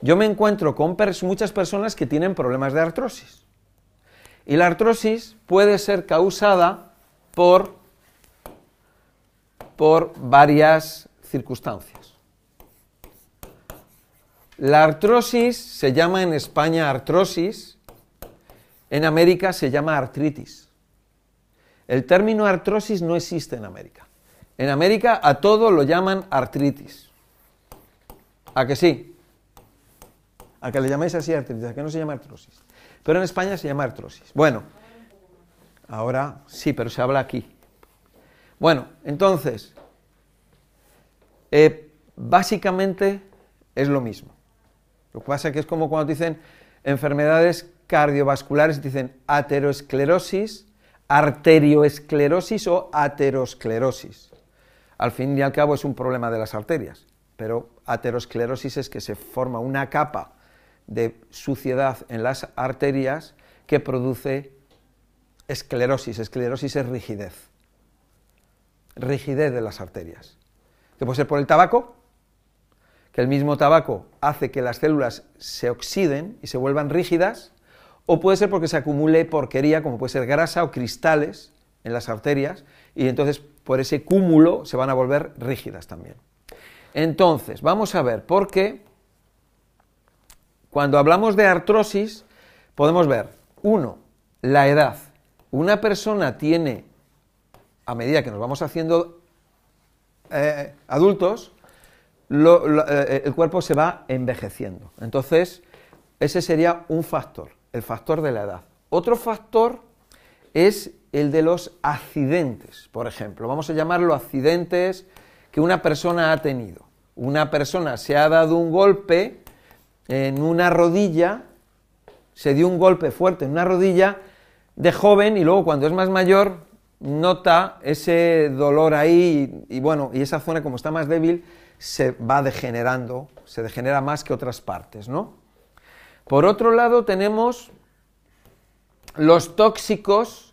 yo me encuentro con muchas personas que tienen problemas de artrosis. Y la artrosis puede ser causada por, por varias circunstancias. La artrosis se llama en España artrosis, en América se llama artritis. El término artrosis no existe en América. En América a todo lo llaman artritis. ¿A que sí? A que le llamáis así artritis, a que no se llama artrosis. Pero en España se llama artrosis. Bueno, ahora sí, pero se habla aquí. Bueno, entonces, eh, básicamente es lo mismo. Lo que pasa es que es como cuando dicen enfermedades cardiovasculares, dicen aterosclerosis, arterioesclerosis o aterosclerosis. Al fin y al cabo es un problema de las arterias, pero aterosclerosis es que se forma una capa de suciedad en las arterias que produce esclerosis. Esclerosis es rigidez. Rigidez de las arterias. Que puede ser por el tabaco, que el mismo tabaco hace que las células se oxiden y se vuelvan rígidas, o puede ser porque se acumule porquería, como puede ser grasa o cristales en las arterias, y entonces por ese cúmulo se van a volver rígidas también. Entonces, vamos a ver, por qué cuando hablamos de artrosis, podemos ver, uno, la edad. Una persona tiene, a medida que nos vamos haciendo eh, adultos, eh, el cuerpo se va envejeciendo. Entonces, ese sería un factor, el factor de la edad. Otro factor es el de los accidentes, por ejemplo. Vamos a llamarlo accidentes que una persona ha tenido. Una persona se ha dado un golpe en una rodilla, se dio un golpe fuerte en una rodilla de joven y luego cuando es más mayor nota ese dolor ahí y, bueno, y esa zona como está más débil se va degenerando, se degenera más que otras partes, ¿no? Por otro lado tenemos los tóxicos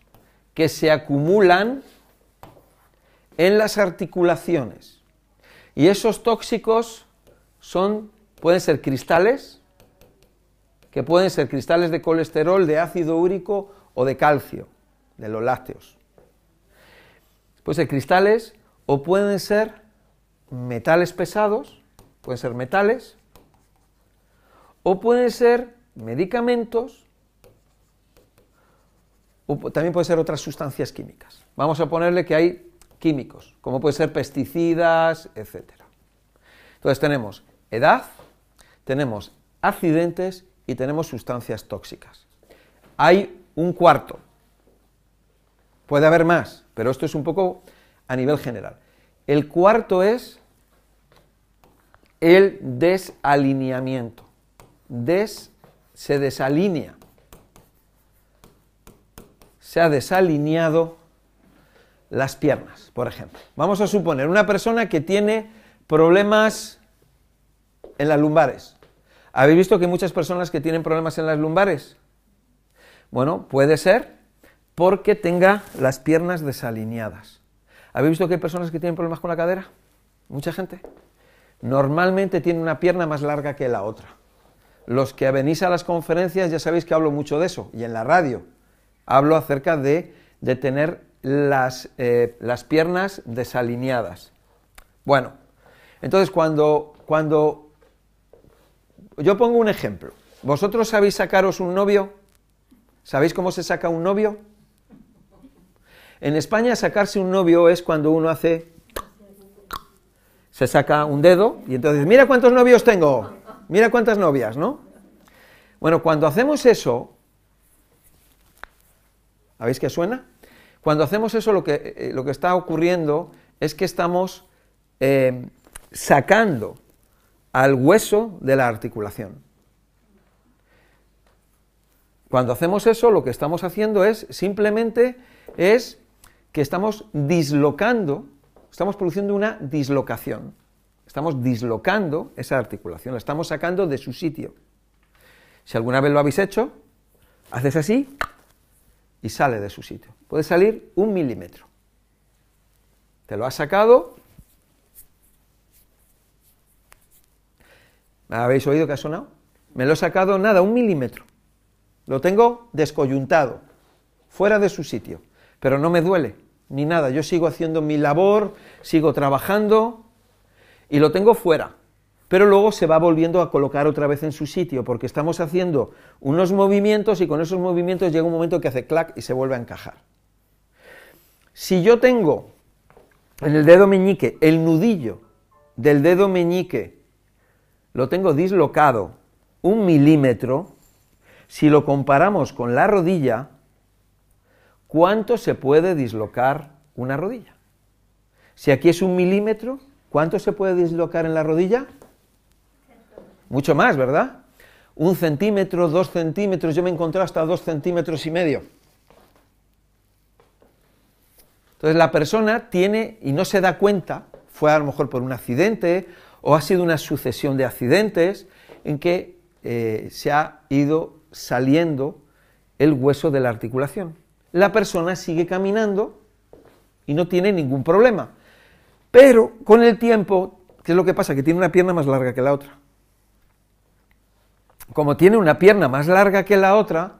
que se acumulan en las articulaciones. Y esos tóxicos son Pueden ser cristales, que pueden ser cristales de colesterol, de ácido úrico o de calcio, de los lácteos. Pueden ser cristales o pueden ser metales pesados, pueden ser metales, o pueden ser medicamentos, o también pueden ser otras sustancias químicas. Vamos a ponerle que hay químicos, como pueden ser pesticidas, etc. Entonces tenemos edad, tenemos accidentes y tenemos sustancias tóxicas. Hay un cuarto. Puede haber más, pero esto es un poco a nivel general. El cuarto es el desalineamiento. Des, se desalinea. Se ha desalineado las piernas, por ejemplo. Vamos a suponer una persona que tiene problemas en las lumbares. ¿Habéis visto que hay muchas personas que tienen problemas en las lumbares? Bueno, puede ser porque tenga las piernas desalineadas. ¿Habéis visto que hay personas que tienen problemas con la cadera? Mucha gente. Normalmente tiene una pierna más larga que la otra. Los que venís a las conferencias ya sabéis que hablo mucho de eso, y en la radio hablo acerca de, tener las, eh, las piernas desalineadas. Bueno, entonces cuando, cuando yo pongo un ejemplo. ¿Vosotros sabéis sacaros un novio? ¿Sabéis cómo se saca un novio? En España sacarse un novio es cuando uno hace... Se saca un dedo y entonces, mira cuántos novios tengo, mira cuántas novias, ¿no? Bueno, cuando hacemos eso, ¿habéis que suena? Cuando hacemos eso lo que, eh, lo que está ocurriendo es que estamos eh, sacando al hueso de la articulación. Cuando hacemos eso, lo que estamos haciendo es simplemente es que estamos dislocando, estamos produciendo una dislocación. Estamos dislocando esa articulación, la estamos sacando de su sitio. Si alguna vez lo habéis hecho, haces así y sale de su sitio. Puede salir un milímetro. Te lo has sacado habéis oído que ha sonado? Me lo he sacado nada, un milímetro. Lo tengo descoyuntado, fuera de su sitio, pero no me duele ni nada. Yo sigo haciendo mi labor, sigo trabajando y lo tengo fuera. Pero luego se va volviendo a colocar otra vez en su sitio porque estamos haciendo unos movimientos y con esos movimientos llega un momento que hace clac y se vuelve a encajar. Si yo tengo en el dedo meñique el nudillo del dedo meñique, lo tengo dislocado un milímetro, si lo comparamos con la rodilla, ¿cuánto se puede dislocar una rodilla? Si aquí es un milímetro, ¿cuánto se puede dislocar en la rodilla? Mucho más, ¿verdad? Un centímetro, dos centímetros, yo me encontré hasta dos centímetros y medio. Entonces la persona tiene y no se da cuenta, fue a lo mejor por un accidente o ha sido una sucesión de accidentes en que eh, se ha ido saliendo el hueso de la articulación la persona sigue caminando y no tiene ningún problema. Pero con el tiempo, ¿qué es lo que pasa? Que tiene una pierna más larga que la otra. Como tiene una pierna más larga que la otra,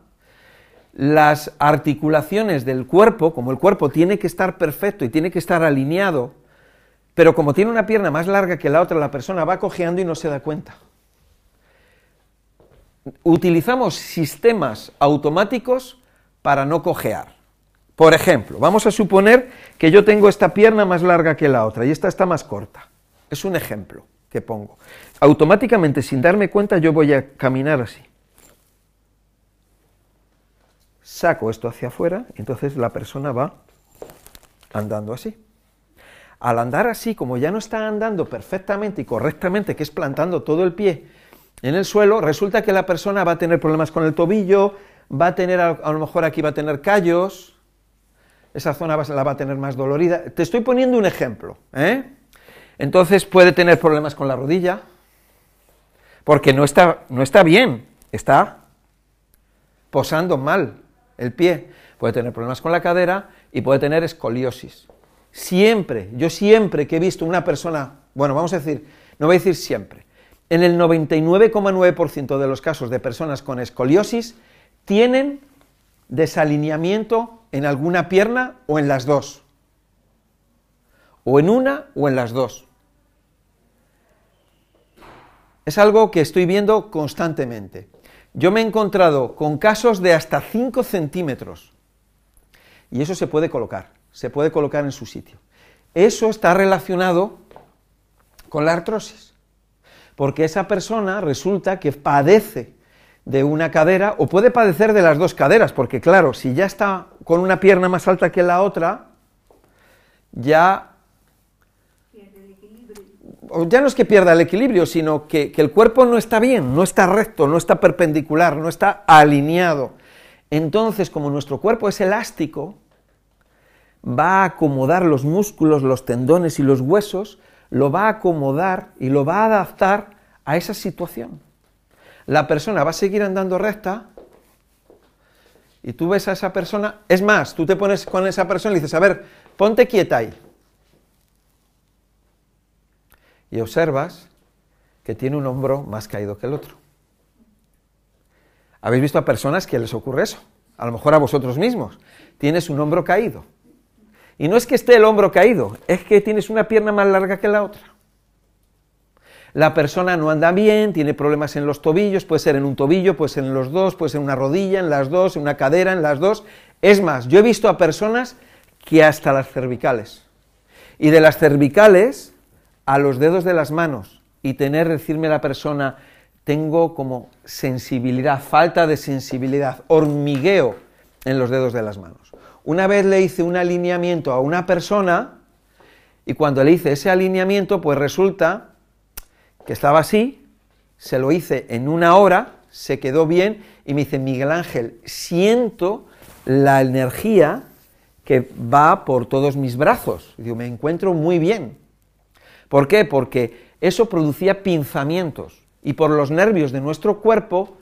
las articulaciones del cuerpo, como el cuerpo tiene que estar perfecto y tiene que estar alineado, pero como tiene una pierna más larga que la otra, la persona va cojeando y no se da cuenta. Utilizamos sistemas automáticos para no cojear. Por ejemplo, vamos a suponer que yo tengo esta pierna más larga que la otra y esta está más corta. Es un ejemplo que pongo. Automáticamente, sin darme cuenta, yo voy a caminar así. Saco esto hacia afuera entonces la persona va andando así. Al andar así, como ya no está andando perfectamente y correctamente, que es plantando todo el pie en el suelo, resulta que la persona va a tener problemas con el tobillo, va a tener, a lo mejor aquí va a tener callos, esa zona la va a tener más dolorida. Te estoy poniendo un ejemplo. ¿eh? Entonces puede tener problemas con la rodilla, porque no está, no está bien, está posando mal el pie. Puede tener problemas con la cadera y puede tener escoliosis. Siempre, yo siempre que he visto una persona, bueno, vamos a decir, no voy a decir siempre, en el 99,9% de los casos de personas con escoliosis, tienen desalineamiento en alguna pierna o en las dos. O en una o en las dos. Es algo que estoy viendo constantemente. Yo me he encontrado con casos de hasta 5 centímetros. Y eso se puede colocar, se puede colocar en su sitio. Eso está relacionado con la artrosis. Porque esa persona resulta que padece de una cadera o puede padecer de las dos caderas, porque claro, si ya está con una pierna más alta que la otra, ya... Ya no es que pierda el equilibrio, sino que, que el cuerpo no está bien, no está recto, no está perpendicular, no está alineado. Entonces, como nuestro cuerpo es elástico, va a acomodar los músculos, los tendones y los huesos, lo va a acomodar y lo va a adaptar a esa situación la persona va a seguir andando recta y tú ves a esa persona, es más, tú te pones con esa persona y dices, a ver, ponte quieta ahí. Y observas que tiene un hombro más caído que el otro. ¿Habéis visto a personas que les ocurre eso? A lo mejor a vosotros mismos. Tienes un hombro caído. Y no es que esté el hombro caído, es que tienes una pierna más larga que la otra la persona no anda bien, tiene problemas en los tobillos, puede ser en un tobillo, puede ser en los dos, puede ser en una rodilla, en las dos, en una cadera, en las dos. Es más, yo he visto a personas que hasta las cervicales. Y de las cervicales a los dedos de las manos. Y tener, decirme la persona, tengo como sensibilidad, falta de sensibilidad, hormigueo en los dedos de las manos. Una vez le hice un alineamiento a una persona y cuando le hice ese alineamiento, pues resulta que estaba así, se lo hice en una hora, se quedó bien y me dice, Miguel Ángel, siento la energía que va por todos mis brazos. Digo, me encuentro muy bien. ¿Por qué? Porque eso producía pinzamientos y por los nervios de nuestro cuerpo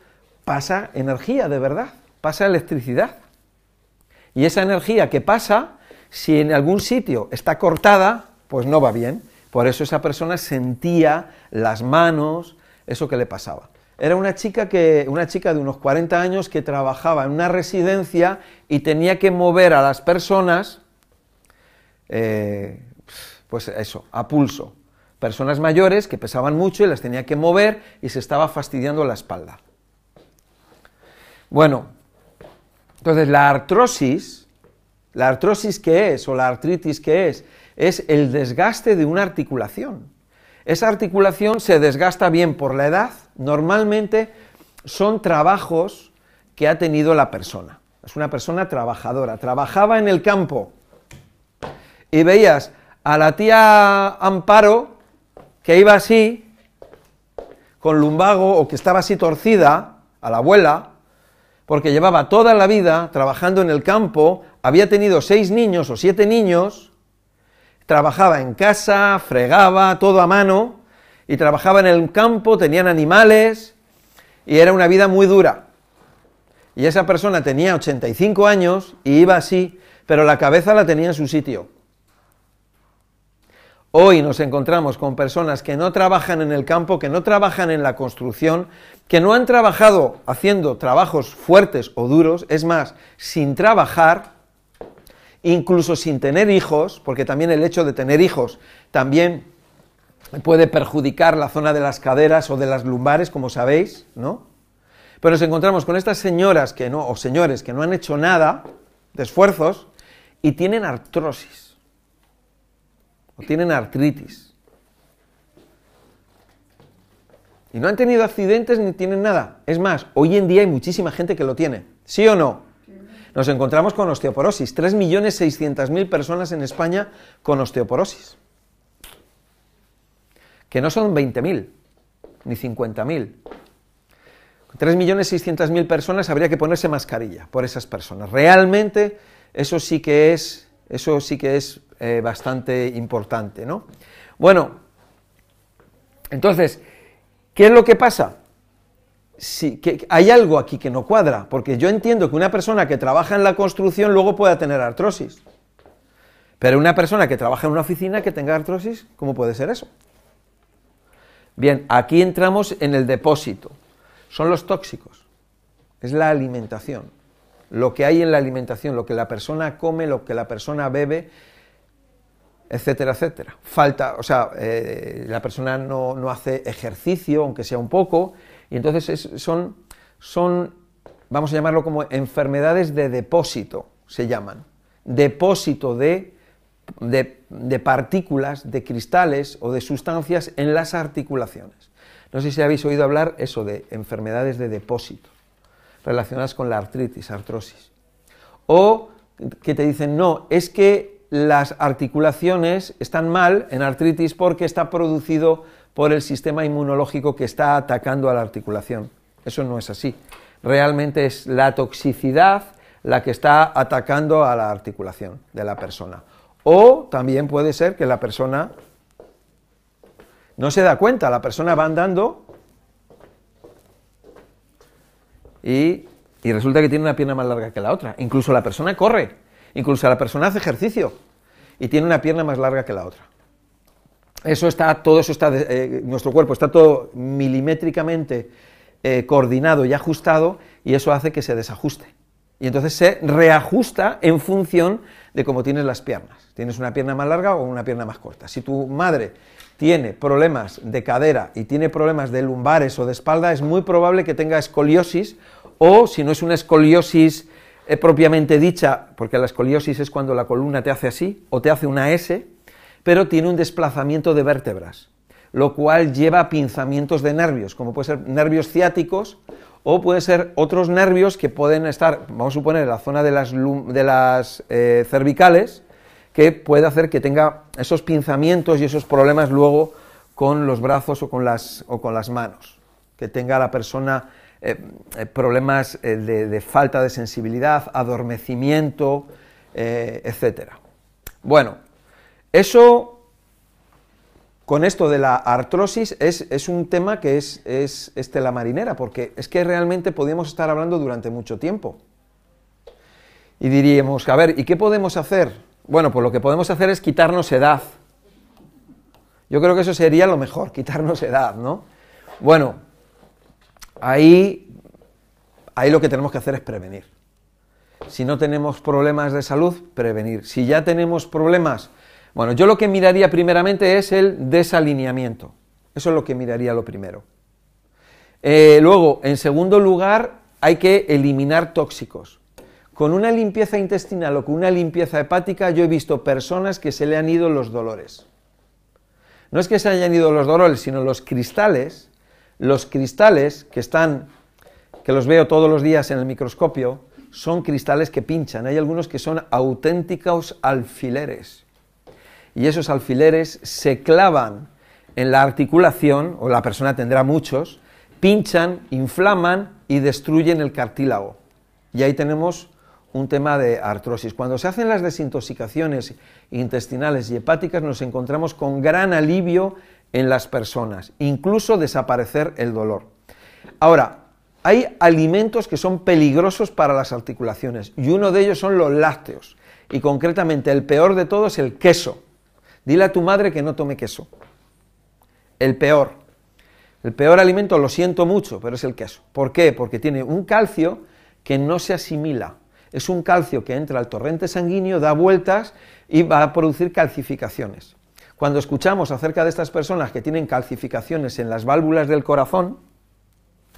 pasa energía de verdad, pasa electricidad. Y esa energía que pasa, si en algún sitio está cortada, pues no va bien. Por eso esa persona sentía las manos, eso que le pasaba. Era una chica, que, una chica de unos 40 años que trabajaba en una residencia y tenía que mover a las personas, eh, pues eso, a pulso. Personas mayores que pesaban mucho y las tenía que mover y se estaba fastidiando la espalda. Bueno, entonces la artrosis, la artrosis que es o la artritis que es, es el desgaste de una articulación. Esa articulación se desgasta bien por la edad, normalmente son trabajos que ha tenido la persona. Es una persona trabajadora, trabajaba en el campo y veías a la tía Amparo que iba así, con lumbago o que estaba así torcida, a la abuela, porque llevaba toda la vida trabajando en el campo, había tenido seis niños o siete niños, trabajaba en casa, fregaba, todo a mano, y trabajaba en el campo, tenían animales, y era una vida muy dura. Y esa persona tenía 85 años y iba así, pero la cabeza la tenía en su sitio. Hoy nos encontramos con personas que no trabajan en el campo, que no trabajan en la construcción, que no han trabajado haciendo trabajos fuertes o duros, es más, sin trabajar, incluso sin tener hijos, porque también el hecho de tener hijos también puede perjudicar la zona de las caderas o de las lumbares, como sabéis, ¿no? Pero nos encontramos con estas señoras que no, o señores que no han hecho nada de esfuerzos y tienen artrosis o tienen artritis. Y no han tenido accidentes ni tienen nada. Es más, hoy en día hay muchísima gente que lo tiene. ¿Sí o no? Nos encontramos con osteoporosis. 3.600.000 personas en España con osteoporosis que no son 20.000 ni 50.000. 3.600.000 personas habría que ponerse mascarilla por esas personas. Realmente eso sí que es, eso sí que es eh, bastante importante, ¿no? Bueno, entonces, ¿qué es lo que pasa? Sí, que hay algo aquí que no cuadra, porque yo entiendo que una persona que trabaja en la construcción luego pueda tener artrosis. Pero una persona que trabaja en una oficina que tenga artrosis, ¿cómo puede ser eso? Bien, aquí entramos en el depósito. Son los tóxicos. Es la alimentación. Lo que hay en la alimentación, lo que la persona come, lo que la persona bebe, etcétera, etcétera. Falta, o sea, eh, la persona no, hace ejercicio, aunque sea un poco, y entonces son, son, vamos a llamarlo como enfermedades de depósito, se llaman. Depósito de de, partículas, de cristales o de sustancias en las articulaciones. No sé si habéis oído hablar eso de enfermedades de depósito relacionadas con la artritis, artrosis. O que te dicen, no, es que las articulaciones están mal en artritis porque está producido por el sistema inmunológico que está atacando a la articulación. Eso no es así. Realmente es la toxicidad la que está atacando a la articulación de la persona. O también puede ser que la persona no se da cuenta, la persona va andando y, resulta que tiene una pierna más larga que la otra. Incluso la persona corre, incluso la persona hace ejercicio y tiene una pierna más larga que la otra. Eso está, todo eso está, eh, nuestro cuerpo está todo milimétricamente eh, coordinado y ajustado y eso hace que se desajuste. Y entonces se reajusta en función de cómo tienes las piernas. Tienes una pierna más larga o una pierna más corta. Si tu madre tiene problemas de cadera y tiene problemas de lumbares o de espalda, es muy probable que tenga escoliosis o si no es una escoliosis eh, propiamente dicha, porque la escoliosis es cuando la columna te hace así o te hace una S, pero tiene un desplazamiento de vértebras, lo cual lleva a pinzamientos de nervios, como puede ser nervios ciáticos o puede ser otros nervios que pueden estar, vamos a suponer, en la zona de las, eh, cervicales, que puede hacer que tenga esos pinzamientos y esos problemas luego con los brazos o con las, o con las manos, que tenga la persona eh, eh, problemas de, falta de sensibilidad, adormecimiento, etc. Bueno, eso con esto de la artrosis es, un tema que es, es, la marinera, porque es que realmente podríamos estar hablando durante mucho tiempo. Y diríamos, a ver, ¿y qué podemos hacer? Bueno, pues lo que podemos hacer es quitarnos edad. Yo creo que eso sería lo mejor, quitarnos edad, ¿no? Bueno, ahí, ahí lo que tenemos que hacer es prevenir. Si no tenemos problemas de salud, prevenir. Si ya tenemos problemas, bueno, yo lo que miraría primeramente es el desalineamiento. Eso es lo que miraría lo primero. Eh, luego, en segundo lugar, hay que eliminar tóxicos. Con una limpieza intestinal o con una limpieza hepática, yo he visto personas que se le han ido los dolores. No es que se hayan ido los dolores, sino los cristales, los cristales que están, que los veo todos los días en el microscopio, son cristales que pinchan. Hay algunos que son auténticos alfileres. Y esos alfileres se clavan en la articulación, o la persona tendrá muchos, pinchan, inflaman y destruyen el cartílago. Y ahí tenemos un tema de artrosis. Cuando se hacen las desintoxicaciones intestinales y hepáticas nos encontramos con gran alivio en las personas, incluso desaparecer el dolor. Ahora, hay alimentos que son peligrosos para las articulaciones y uno de ellos son los lácteos y concretamente el peor de todos es el queso. Dile a tu madre que no tome queso. El peor. El peor alimento, lo siento mucho, pero es el queso. ¿Por qué? Porque tiene un calcio que no se asimila es un calcio que entra al torrente sanguíneo, da vueltas y va a producir calcificaciones. Cuando escuchamos acerca de estas personas que tienen calcificaciones en las válvulas del corazón,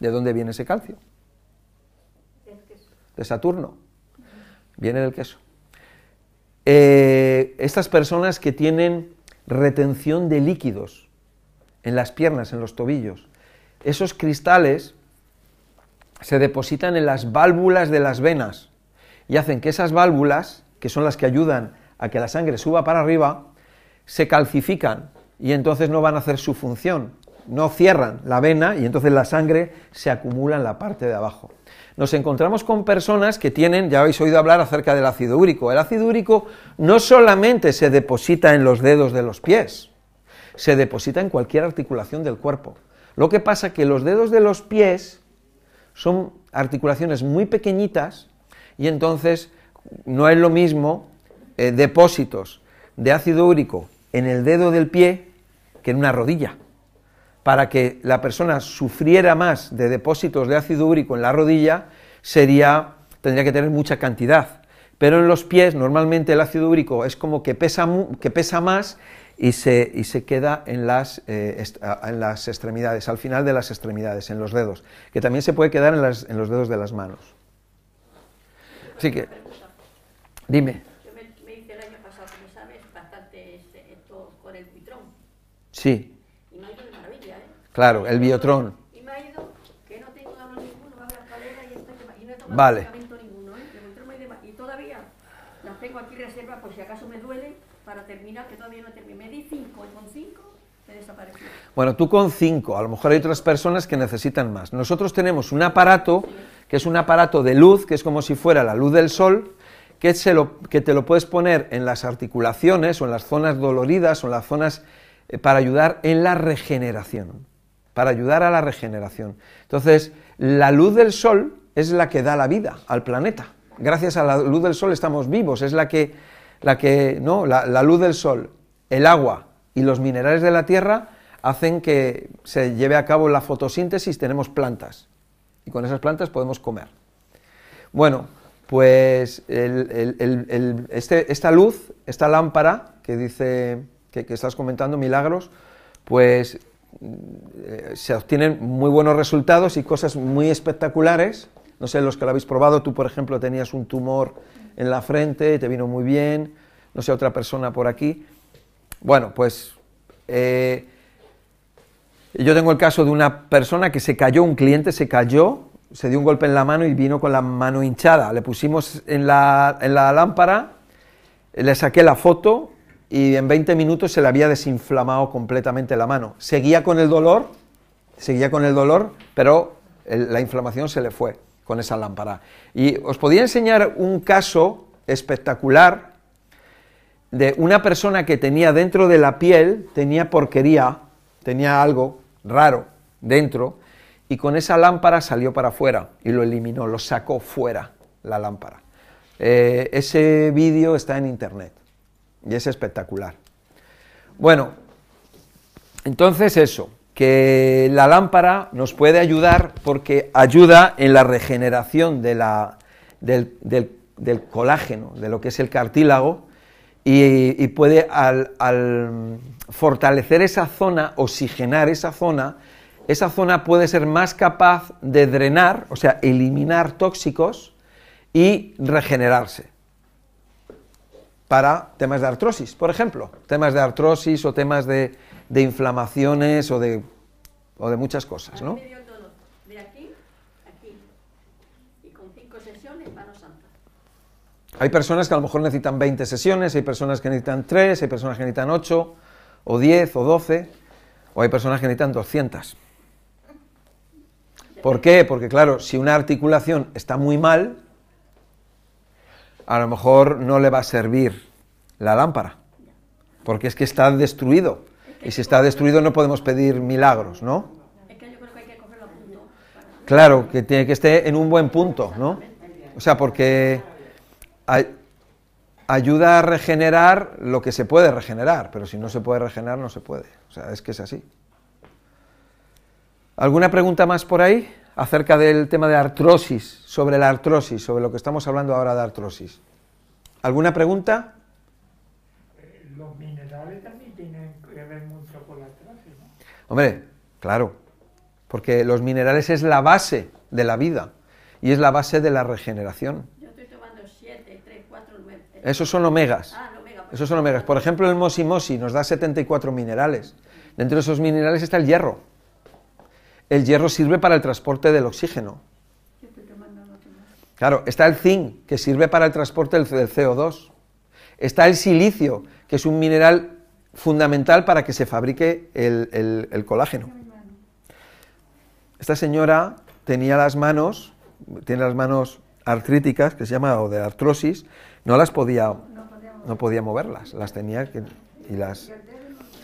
¿de dónde viene ese calcio? De Saturno. Viene del queso. Eh, estas personas que tienen retención de líquidos en las piernas, en los tobillos, esos cristales se depositan en las válvulas de las venas y hacen que esas válvulas, que son las que ayudan a que la sangre suba para arriba, se calcifican y entonces no van a hacer su función, no cierran la vena y entonces la sangre se acumula en la parte de abajo. Nos encontramos con personas que tienen, ya habéis oído hablar acerca del ácido úrico. El ácido úrico no solamente se deposita en los dedos de los pies, se deposita en cualquier articulación del cuerpo. Lo que pasa que los dedos de los pies son articulaciones muy pequeñitas y entonces no es lo mismo eh, depósitos de ácido úrico en el dedo del pie que en una rodilla. Para que la persona sufriera más de depósitos de ácido úrico en la rodilla, sería, tendría que tener mucha cantidad. Pero en los pies, normalmente el ácido úrico es como que pesa, que pesa más y se, y se queda en las, eh, en las extremidades, al final de las extremidades, en los dedos, que también se puede quedar en, en los dedos de las manos. Así que, dime. Yo me, hice el año pasado, como sabes, bastante este, esto con el bitrón. Sí. Y me ha ido de maravilla, ¿eh? Claro, el biotrón. Y me ha ido que no tengo dolor ninguno, va a la escalera y, estoy, y no he tomado vale. medicamento ninguno, ¿eh? Y todavía las tengo aquí reservas por si acaso me duele, para terminar, que todavía no terminé. Me di cinco y con cinco me desapareció. Bueno, tú con cinco, a lo mejor hay otras personas que necesitan más. Nosotros tenemos un aparato que es un aparato de luz, que es como si fuera la luz del sol, que, se lo, que te lo puedes poner en las articulaciones o en las zonas doloridas o en las zonas para ayudar en la regeneración, para ayudar a la regeneración. Entonces, la luz del sol es la que da la vida al planeta. Gracias a la luz del sol estamos vivos, es la que, la que, no, la luz del sol, el agua y los minerales de la tierra hacen que se lleve a cabo la fotosíntesis, tenemos plantas y con esas plantas podemos comer. Bueno, pues este, esta luz, esta lámpara que dice que, estás comentando, Milagros, pues eh, se obtienen muy buenos resultados y cosas muy espectaculares. No sé, los que lo habéis probado, tú por ejemplo tenías un tumor en la frente y te vino muy bien, no sé, otra persona por aquí. Bueno, pues eh, yo tengo el caso de una persona que se cayó, un cliente se cayó, se dio un golpe en la mano y vino con la mano hinchada. Le pusimos en la, en la lámpara, le saqué la foto y en 20 minutos se le había desinflamado completamente la mano. Seguía con el dolor, seguía con el dolor, pero la inflamación se le fue con esa lámpara. Y os podía enseñar un caso espectacular de una persona que tenía dentro de la piel, tenía porquería, tenía algo raro dentro, y con esa lámpara salió para afuera y lo eliminó, lo sacó fuera la lámpara. Eh, ese vídeo está en internet y es espectacular. Bueno, entonces eso, que la lámpara nos puede ayudar porque ayuda en la regeneración de la, del, del, colágeno, de lo que es el cartílago, y, puede al, fortalecer esa zona, oxigenar esa zona, esa zona puede ser más capaz de drenar, o sea, eliminar tóxicos y regenerarse para temas de artrosis, por ejemplo, temas de artrosis o temas de, de inflamaciones o de, o de muchas cosas, ¿no? Hay personas que a lo mejor necesitan 20 sesiones, hay personas que necesitan 3, hay personas que necesitan 8, o 10, o 12, o hay personas que necesitan 200. ¿Por qué? Porque claro, si una articulación está muy mal, a lo mejor no le va a servir la lámpara, porque es que está destruido. Y si está destruido no podemos pedir milagros, ¿no? Claro, que tiene que esté en un buen punto, ¿no? O sea, porque ayuda a regenerar lo que se puede regenerar, pero si no se puede regenerar no se puede. O sea, es que es así. ¿Alguna pregunta más por ahí acerca del tema de artrosis, sobre la artrosis, sobre lo que estamos hablando ahora de artrosis? ¿Alguna pregunta? Eh, los minerales también tienen que ver mucho con la artrosis, ¿no? Hombre, claro, porque los minerales es la base de la vida y es la base de la regeneración. Yo estoy tomando 7, 3, 4, 9. Esos son omegas. Ah, el omega. Esos son omegas. Por ejemplo, el mosimosi nos da 74 minerales. Dentro de esos minerales está el hierro. El hierro sirve para el transporte del oxígeno. Claro, está el zinc, que sirve para el transporte del del CO2. Está el silicio, que es un mineral fundamental para que se fabrique el colágeno. Esta señora tenía las manos, tiene las manos artríticas, que se llama, o de artrosis, no las podía, no podía moverlas, las tenía que, y las...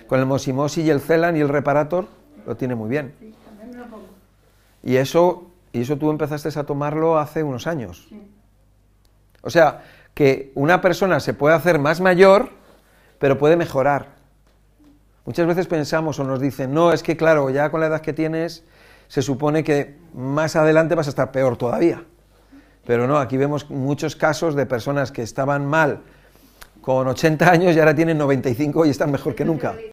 Con el mosimosi y el celan y el reparator lo tiene muy bien. Sí, también me lo pongo. Y eso, y eso tú empezaste a tomarlo hace unos años. Sí. O sea, que una persona se puede hacer más mayor, pero puede mejorar. Muchas veces pensamos o nos dicen, no, es que claro, ya con la edad que tienes, se supone que más adelante vas a estar peor todavía. Pero no, aquí vemos muchos casos de personas que estaban mal con 80 años y ahora tienen 95 y están mejor que nunca.